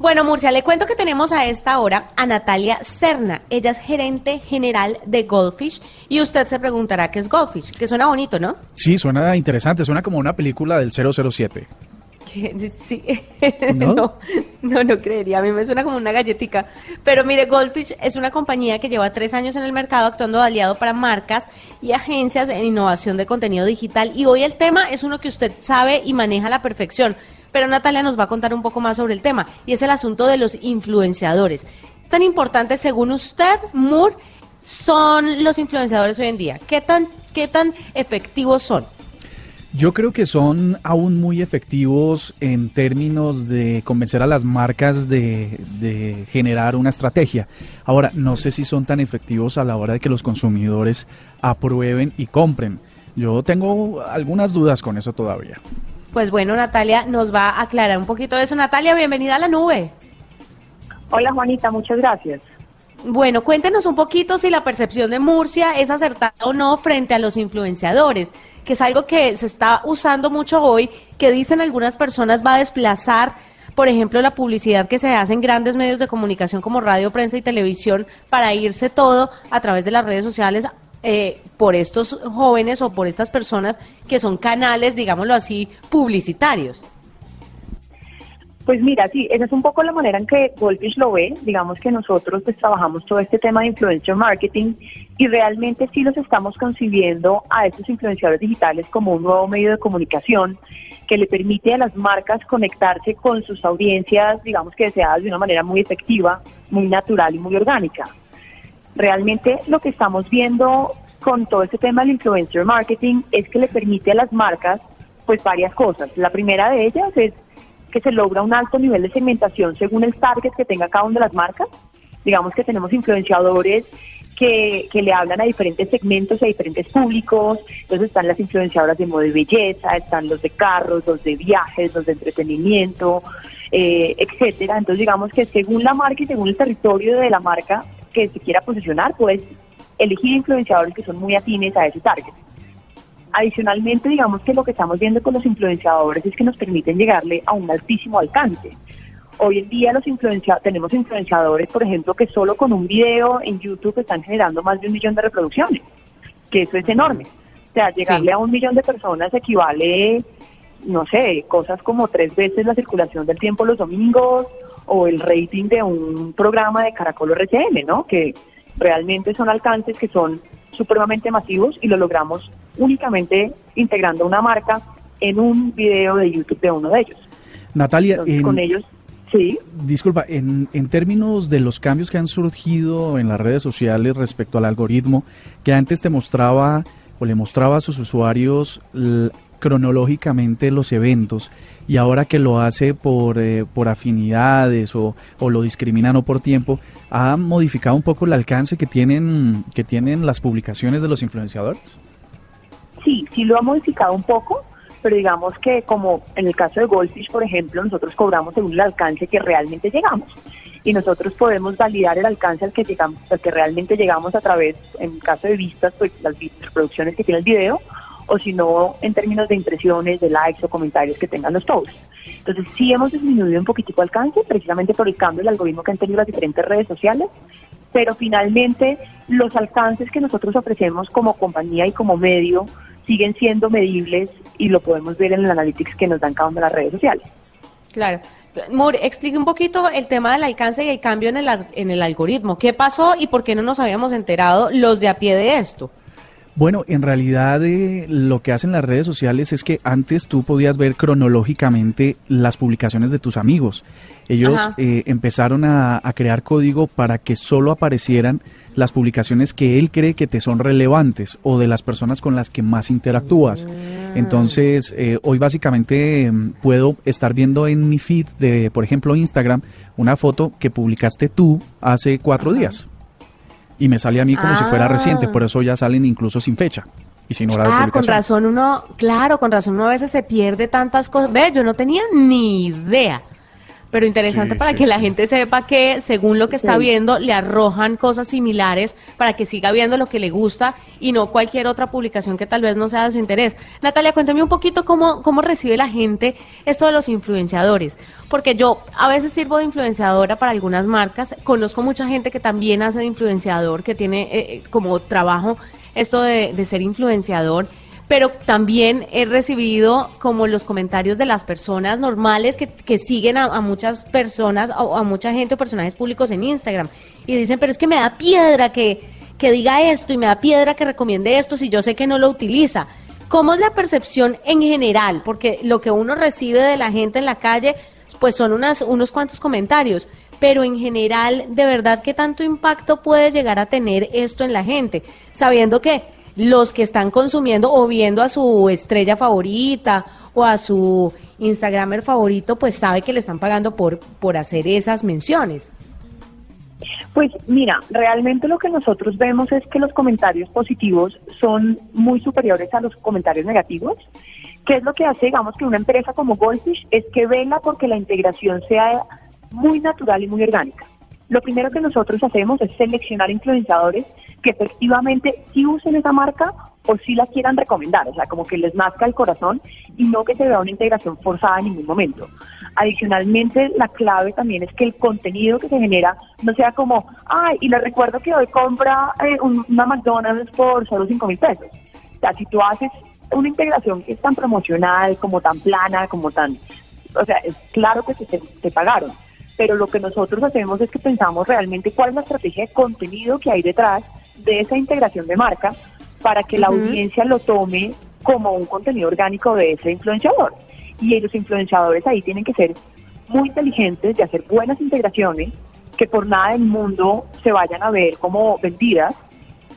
Bueno, Murcia, le cuento que tenemos a esta hora a Natalia Serna. Ella es gerente general de Goldfish y usted se preguntará qué es Goldfish, que suena bonito, ¿no? Sí, suena interesante, suena como una película del 007. Sí, ¿No? ¿No? no, creería, a mí me suena como una galletica. Pero mire, Goldfish es una compañía que lleva tres años en el mercado actuando de aliado para marcas y agencias en innovación de contenido digital. Y hoy el tema es uno que usted sabe y maneja a la perfección pero Natalia nos va a contar un poco más sobre el tema y es el asunto de los influenciadores. Tan importante según usted, Moore, son los influenciadores hoy en día. ¿Qué tan, qué tan efectivos son? Yo creo que son aún muy efectivos en términos de convencer a las marcas de, de, generar una estrategia. Ahora, no sé si son tan efectivos a la hora de que los consumidores aprueben y compren. Yo tengo algunas dudas con eso todavía. Pues bueno, Natalia nos va a aclarar un poquito de eso. Natalia, bienvenida a la nube. Hola Juanita, muchas gracias. Bueno, cuéntenos un poquito si la percepción de Murcia es acertada o no frente a los influenciadores, que es algo que se está usando mucho hoy, que dicen algunas personas va a desplazar, por ejemplo, la publicidad que se hace en grandes medios de comunicación como radio, prensa y televisión para irse todo a través de las redes sociales eh, por estos jóvenes o por estas personas que son canales, digámoslo así, publicitarios. Pues mira, sí, esa es un poco la manera en que Goldfish lo ve. Digamos que nosotros pues trabajamos todo este tema de influencer marketing y realmente sí los estamos concibiendo a estos influenciadores digitales como un nuevo medio de comunicación que le permite a las marcas conectarse con sus audiencias, digamos que deseadas de una manera muy efectiva, muy natural y muy orgánica. Realmente lo que estamos viendo con todo este tema del influencer marketing es que le permite a las marcas pues varias cosas. La primera de ellas es que se logra un alto nivel de segmentación según el target que tenga cada una de las marcas. Digamos que tenemos influenciadores que, que, le hablan a diferentes segmentos, a diferentes públicos. Entonces están las influenciadoras de moda y belleza, están los de carros, los de viajes, los de entretenimiento, eh, etcétera. Entonces digamos que según la marca y según el territorio de la marca, que se quiera posicionar, pues elegir influenciadores que son muy afines a ese target. Adicionalmente, digamos que lo que estamos viendo con los influenciadores es que nos permiten llegarle a un altísimo alcance. Hoy en día los tenemos influenciadores, por ejemplo, que solo con un video en YouTube están generando más de un millón de reproducciones, que eso es enorme. O sea, llegarle a un millón de personas equivale, no sé, cosas como tres veces la circulación del tiempo los domingos o el rating de un programa de Caracol RCN, ¿no? Que realmente son alcances que son supremamente masivos y lo logramos únicamente integrando una marca en un video de YouTube de uno de ellos. Natalia, con ellos Sí. Disculpa, en, en, términos de los cambios que han surgido en las redes sociales respecto al algoritmo, que antes te mostraba o le mostraba a sus usuarios cronológicamente los eventos y ahora que lo hace por, eh, por afinidades o, o, lo discriminan o por tiempo, ¿ha modificado un poco el alcance que tienen, que tienen las publicaciones de los influenciadores? Sí, sí lo ha modificado un poco, pero digamos que como en el caso de Goldfish, por ejemplo, nosotros cobramos según el alcance que realmente llegamos y nosotros podemos validar el alcance al que llegamos, al que realmente llegamos a través, en caso de vistas, pues las reproducciones que tiene el video, o si no en términos de impresiones, de likes o comentarios que tengan los posts. Entonces sí hemos disminuido un poquitico alcance, precisamente por el cambio del algoritmo que han tenido las diferentes redes sociales, pero finalmente los alcances que nosotros ofrecemos como compañía y como medio siguen siendo medibles y lo podemos ver en el analytics que nos dan cada una de las redes sociales. Claro. Moore, explique un poquito el tema del alcance y el cambio en el, en el algoritmo. ¿Qué pasó y por qué no nos habíamos enterado los de a pie de esto? Bueno, en realidad eh, lo que hacen las redes sociales es que antes tú podías ver cronológicamente las publicaciones de tus amigos. Ellos eh, empezaron a, crear código para que solo aparecieran las publicaciones que él cree que te son relevantes o de las personas con las que más interactúas. Mm. Entonces, eh, hoy básicamente em, puedo estar viendo en mi feed de, por ejemplo, Instagram, una foto que publicaste tú hace cuatro días y me sale a mí como si fuera reciente, por eso ya salen incluso sin fecha. Y sin hora de ah, con razón uno, claro, con razón uno a veces se pierde tantas cosas. Ve, yo no tenía ni idea. Pero interesante para que la gente sepa que según lo que está viendo le arrojan cosas similares para que siga viendo lo que le gusta y no cualquier otra publicación que tal vez no sea de su interés. Natalia, cuéntame un poquito cómo, cómo recibe la gente esto de los influenciadores, porque yo a veces sirvo de influenciadora para algunas marcas, conozco mucha gente que también hace de influenciador, que tiene eh, eh, como trabajo esto de, de ser influenciador pero también he recibido como los comentarios de las personas normales que, que siguen a, muchas personas o a, mucha gente o personajes públicos en Instagram y dicen, pero es que me da piedra que, que diga esto y me da piedra que recomiende esto si yo sé que no lo utiliza. ¿Cómo es la percepción en general? Porque lo que uno recibe de la gente en la calle, pues son unas, unos cuantos comentarios, pero en general, ¿de verdad qué tanto impacto puede llegar a tener esto en la gente? Sabiendo que los que están consumiendo o viendo a su estrella favorita o a su Instagramer favorito, pues sabe que le están pagando por, por hacer esas menciones. Pues mira, realmente lo que nosotros vemos es que los comentarios positivos son muy superiores a los comentarios negativos. ¿Qué es lo que hace, digamos, que una empresa como Goldfish es que vela porque la integración sea muy natural y muy orgánica? Lo primero que nosotros hacemos es seleccionar influenciadores que efectivamente sí usen esa marca o sí la quieran recomendar, o sea, como que les nazca el corazón y no que se vea una integración forzada en ningún momento. Adicionalmente, la clave también es que el contenido que se genera no sea como, ay, y le recuerdo que hoy compra eh, una McDonald's por solo 5 mil pesos. O sea, si tú haces una integración que es tan promocional, como tan plana, como tan... O sea, es claro que te, te pagaron, pero lo que nosotros hacemos es que pensamos realmente cuál es la estrategia de contenido que hay detrás de esa integración de marca para que la audiencia lo tome como un contenido orgánico de ese influenciador. Y los influenciadores ahí tienen que ser muy inteligentes de hacer buenas integraciones que por nada del mundo se vayan a ver como vendidas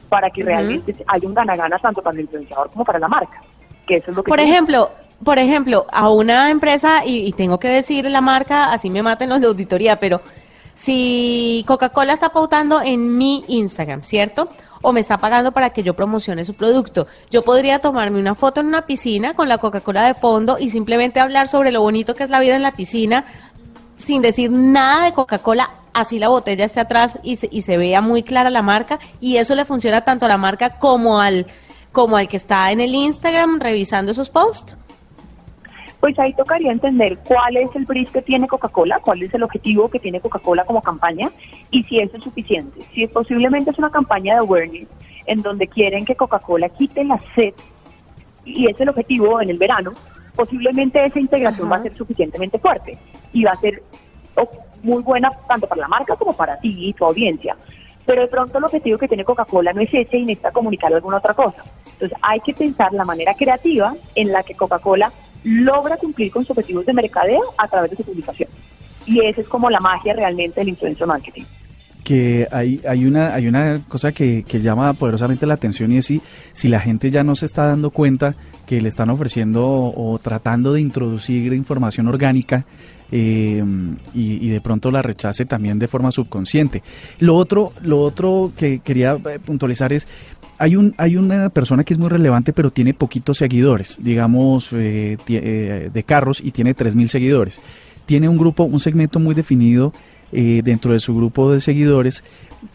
para que realmente haya un gana-gana tanto para el influenciador como para la marca. Que eso es lo que por ejemplo, por ejemplo, a una empresa, y, y, tengo que decir la marca, así me maten los de auditoría, pero si Coca-Cola está pautando en mi Instagram, ¿cierto? O me está pagando para que yo promocione su producto. Yo podría tomarme una foto en una piscina con la Coca-Cola de fondo y simplemente hablar sobre lo bonito que es la vida en la piscina sin decir nada de Coca-Cola, así la botella esté atrás y se, y se vea muy clara la marca y eso le funciona tanto a la marca como al, como al que está en el Instagram revisando esos posts pues ahí tocaría entender cuál es el brief que tiene Coca-Cola, cuál es el objetivo que tiene Coca-Cola como campaña y si eso es suficiente. Si posiblemente es una campaña de awareness en donde quieren que Coca-Cola quite la sed y es el objetivo en el verano, posiblemente esa integración va a ser suficientemente fuerte y va a ser muy buena tanto para la marca como para ti y tu audiencia. Pero de pronto el objetivo que tiene Coca-Cola no es ese y necesita comunicar alguna otra cosa. Entonces hay que pensar la manera creativa en la que Coca-Cola logra cumplir con sus objetivos de mercadeo a través de su publicación. Y esa es como la magia realmente del influencer marketing que hay, hay, una, hay una cosa que, que, llama poderosamente la atención y es si, si la gente ya no se está dando cuenta que le están ofreciendo o, tratando de introducir información orgánica eh, y, de pronto la rechace también de forma subconsciente. Lo otro, lo otro que quería eh, puntualizar es hay, un, hay una persona que es muy relevante, pero tiene poquitos seguidores, digamos, eh, eh, de carros y tiene 3.000 seguidores. Tiene un grupo, un segmento muy definido eh, dentro de su grupo de seguidores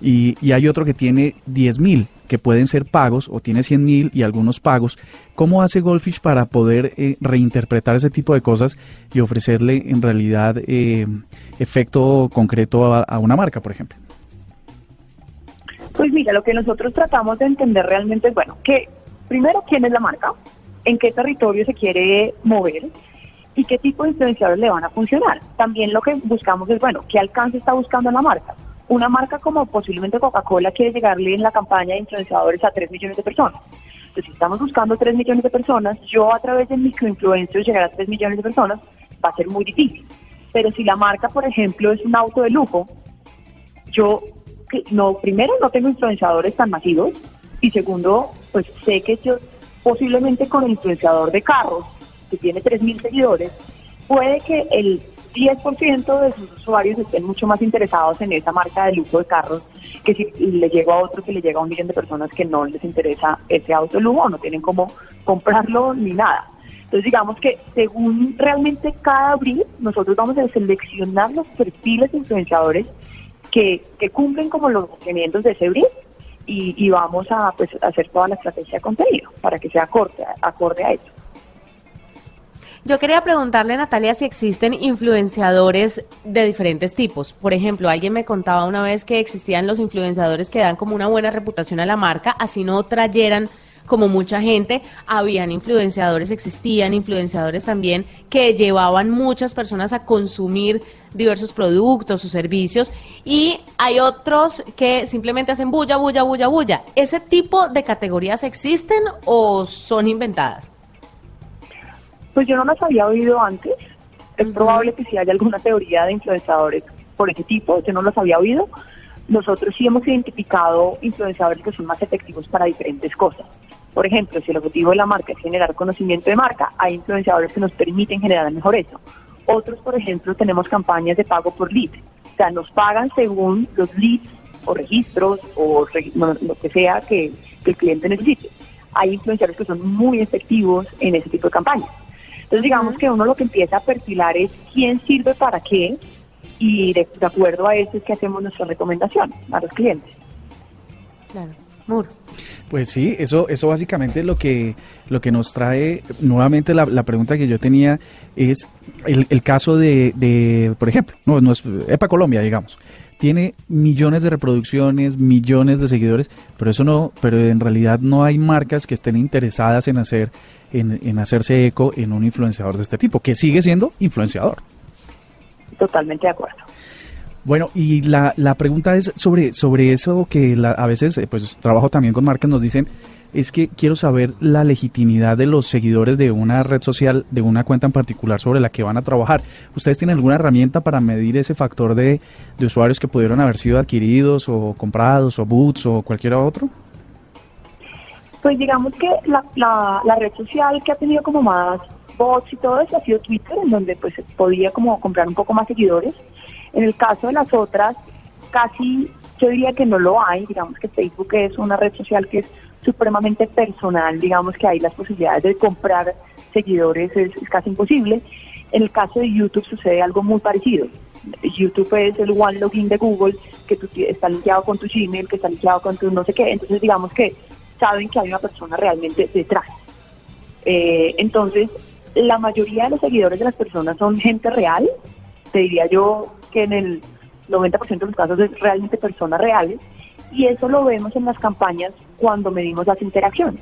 y, hay otro que tiene 10.000 que pueden ser pagos o tiene 100.000 y algunos pagos. ¿Cómo hace Goldfish para poder reinterpretar ese tipo de cosas y ofrecerle en realidad efecto concreto a una marca, por ejemplo? Pues mira, lo que nosotros tratamos de entender realmente es, bueno, que primero, ¿quién es la marca? ¿En qué territorio se quiere mover? ¿Y qué tipo de influenciadores le van a funcionar? También lo que buscamos es, bueno, ¿qué alcance está buscando la marca? Una marca como posiblemente Coca-Cola quiere llegarle en la campaña de influenciadores a 3 millones de personas. Entonces, si estamos buscando 3 millones de personas, yo a través de microinfluencers llegar a 3 millones de personas va a ser muy difícil. Pero si la marca, por ejemplo, es un auto de lujo, yo no, primero no tengo influenciadores tan masivos y segundo, pues sé que yo posiblemente con el influenciador de carros, que tiene 3.000 seguidores, puede que el 10% de sus usuarios estén mucho más interesados en esa marca de lujo de carros que si le llega a otro que le llega a un millón de personas que no les interesa ese auto de lujo, no tienen cómo comprarlo ni nada. Entonces digamos que según realmente cada brief, nosotros vamos a seleccionar los perfiles de influenciadores que, que cumplen como los requerimientos de ese brief y, vamos a pues, hacer toda la estrategia de contenido para que sea acorde, acorde a eso. Yo quería preguntarle, Natalia, si existen influenciadores de diferentes tipos. Por ejemplo, alguien me contaba una vez que existían los influenciadores que dan como una buena reputación a la marca, así no trayeran como mucha gente, habían influenciadores, existían influenciadores también que llevaban muchas personas a consumir diversos productos o servicios y hay otros que simplemente hacen bulla, bulla, bulla, bulla. ¿Ese tipo de categorías existen o son inventadas? Pues yo no las había oído antes. Es probable que si haya alguna teoría de influenciadores por ese tipo, yo no las había oído. Nosotros sí hemos identificado influenciadores que son más efectivos para diferentes cosas. Por ejemplo, si el objetivo de la marca es generar conocimiento de marca, hay influenciadores que nos permiten generar mejor eso. Otros, por ejemplo, tenemos campañas de pago por lead. O sea, nos pagan según los leads o registros o lo que sea que, el cliente necesite. Hay influenciadores que son muy efectivos en ese tipo de campañas. Entonces, digamos que uno lo que empieza a perfilar es quién sirve para qué y de, acuerdo a eso es que hacemos nuestra recomendación a los clientes. Claro. Pues sí, eso, eso básicamente lo que, lo que nos trae nuevamente la, pregunta que yo tenía es el, caso de, por ejemplo, no, no es EPA Colombia, digamos, tiene millones de reproducciones, millones de seguidores, pero eso no, pero en realidad no hay marcas que estén interesadas en hacer, en, en hacerse eco en un influenciador de este tipo, que sigue siendo influenciador. Totalmente de acuerdo. Bueno, y la, la pregunta es sobre, sobre eso que a veces, eh, pues trabajo también con marcas, nos dicen, es que quiero saber la legitimidad de los seguidores de una red social, de una cuenta en particular sobre la que van a trabajar. ¿Ustedes tienen alguna herramienta para medir ese factor de, usuarios que pudieron haber sido adquiridos o comprados o boots o cualquier otro? Pues digamos que la, la, la red social que ha tenido como más bots y todo eso ha sido Twitter, en donde pues podía como comprar un poco más seguidores. En el caso de las otras, casi yo diría que no lo hay, digamos que Facebook es una red social que es supremamente personal, digamos que hay las posibilidades de comprar seguidores es, casi imposible. En el caso de YouTube sucede algo muy parecido. YouTube es el one login de Google que tú, está linkeado con tu Gmail, que está linkeado con tu no sé qué. Entonces digamos que saben que hay una persona realmente detrás. Eh, entonces, la mayoría de los seguidores de las personas son gente real, te diría yo que en el 90% de los casos es realmente personas reales, y eso lo vemos en las campañas cuando medimos las interacciones.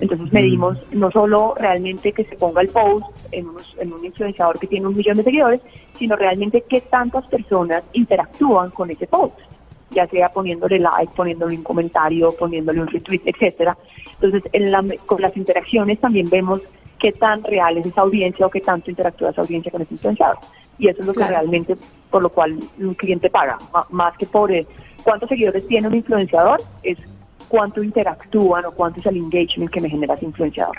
Entonces mm. medimos no solo realmente que se ponga el post en, en un influenciador que tiene un millón de seguidores, sino realmente qué tantas personas interactúan con ese post, ya sea poniéndole like, poniéndole un comentario, poniéndole un retweet, etcétera. Entonces, en con las interacciones también vemos qué tan real es esa audiencia o qué tanto interactúa esa audiencia con ese influenciador. Y eso es lo que realmente por lo cual un cliente paga, más que por cuántos seguidores tiene un influenciador, es cuánto interactúan o cuánto es el engagement que me genera ese influenciador.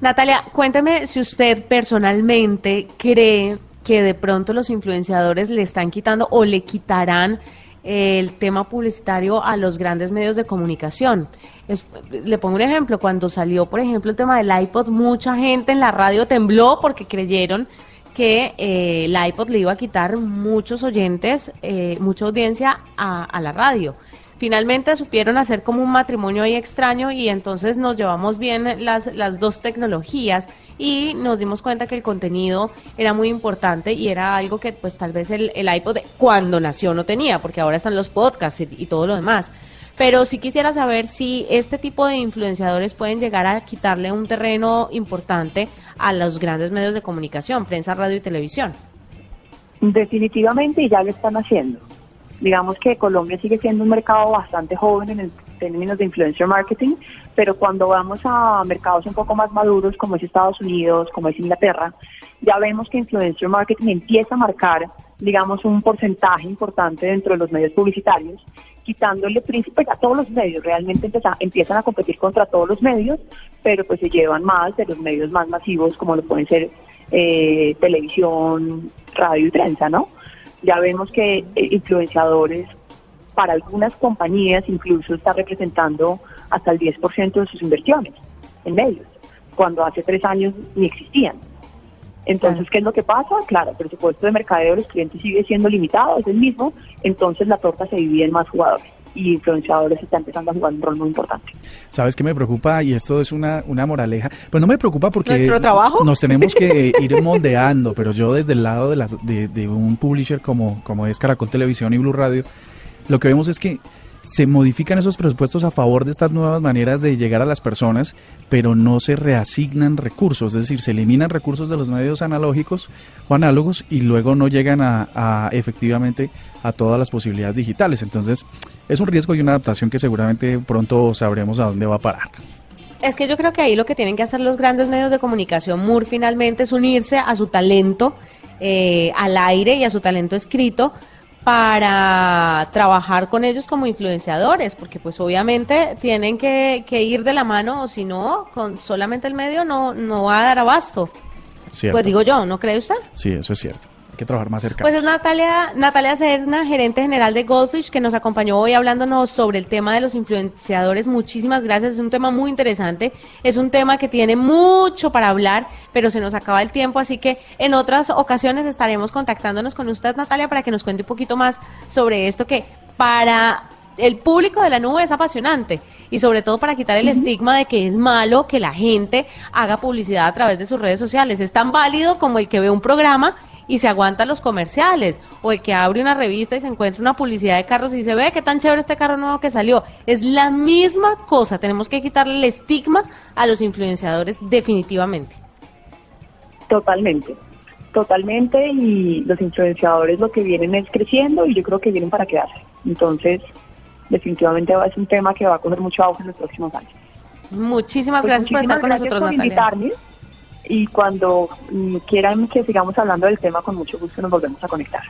Natalia, cuénteme si usted personalmente cree que de pronto los influenciadores le están quitando o le quitarán el tema publicitario a los grandes medios de comunicación. le pongo un ejemplo, cuando salió, por ejemplo, el tema del iPod, mucha gente en la radio tembló porque creyeron que eh, la iPod le iba a quitar muchos oyentes, eh, mucha audiencia a, la radio. Finalmente supieron hacer como un matrimonio ahí extraño y entonces nos llevamos bien las, las dos tecnologías y nos dimos cuenta que el contenido era muy importante y era algo que pues tal vez el, el iPod cuando nació no tenía, porque ahora están los podcasts y todo lo demás pero sí quisiera saber si este tipo de influenciadores pueden llegar a quitarle un terreno importante a los grandes medios de comunicación, prensa, radio y televisión. Definitivamente ya lo están haciendo. Digamos que Colombia sigue siendo un mercado bastante joven en, el, términos de influencer marketing, pero cuando vamos a mercados un poco más maduros como es Estados Unidos, como es Inglaterra, ya vemos que influencer marketing empieza a marcar, digamos, un porcentaje importante dentro de los medios publicitarios quitándole príncipe a todos los medios, realmente empiezan a competir contra todos los medios, pero pues se llevan más de los medios más masivos como lo pueden ser eh, televisión, radio y prensa, ¿no? Ya vemos que eh, influenciadores para algunas compañías incluso está representando hasta el 10% de sus inversiones en medios. cuando hace tres años ni existían. Entonces, ¿qué es lo que pasa? Claro, el presupuesto de mercadeo de los clientes sigue siendo limitado, es el mismo, entonces la torta se divide en más jugadores y influenciadores están empezando a jugar un rol muy importante. ¿Sabes qué me preocupa? Y esto es una, una moraleja. Pues no me preocupa porque ¿Nuestro trabajo? nos tenemos que ir moldeando, pero yo desde el lado de, las, de, de un publisher como, como es Caracol Televisión y Blue Radio, lo que vemos es que se modifican esos presupuestos a favor de estas nuevas maneras de llegar a las personas, pero no se reasignan recursos, es decir, se eliminan recursos de los medios analógicos o análogos y luego no llegan a, efectivamente a todas las posibilidades digitales. Entonces, es un riesgo y una adaptación que seguramente pronto sabremos a dónde va a parar. Es que yo creo que ahí lo que tienen que hacer los grandes medios de comunicación, MUR, finalmente es unirse a su talento eh, al aire y a su talento escrito para trabajar con ellos como influenciadores, porque pues obviamente tienen que, ir de la mano, o si no, con solamente el medio no, no va a dar abasto. Pues digo yo, ¿no cree usted? Sí, eso es cierto que trabajar más cerca. Pues es Natalia, Natalia Serna, gerente general de Goldfish, que nos acompañó hoy hablándonos sobre el tema de los influenciadores. Muchísimas gracias, es un tema muy interesante, es un tema que tiene mucho para hablar, pero se nos acaba el tiempo, así que en otras ocasiones estaremos contactándonos con usted, Natalia, para que nos cuente un poquito más sobre esto que para el público de la nube es apasionante y sobre todo para quitar el estigma de que es malo que la gente haga publicidad a través de sus redes sociales. Es tan válido como el que ve un programa y se aguanta los comerciales, o el que abre una revista y se encuentra una publicidad de carros y se ve qué tan chévere este carro nuevo que salió. Es la misma cosa, tenemos que quitarle el estigma a los influenciadores definitivamente. Totalmente, totalmente, y los influenciadores lo que vienen es creciendo y yo creo que vienen para quedarse. Entonces, definitivamente es un tema que va a coger mucho auge en los próximos años. Muchísimas pues gracias por estar con nosotros, por Invitarme y cuando mm, quieran que sigamos hablando del tema, con mucho gusto nos volvemos a conectar.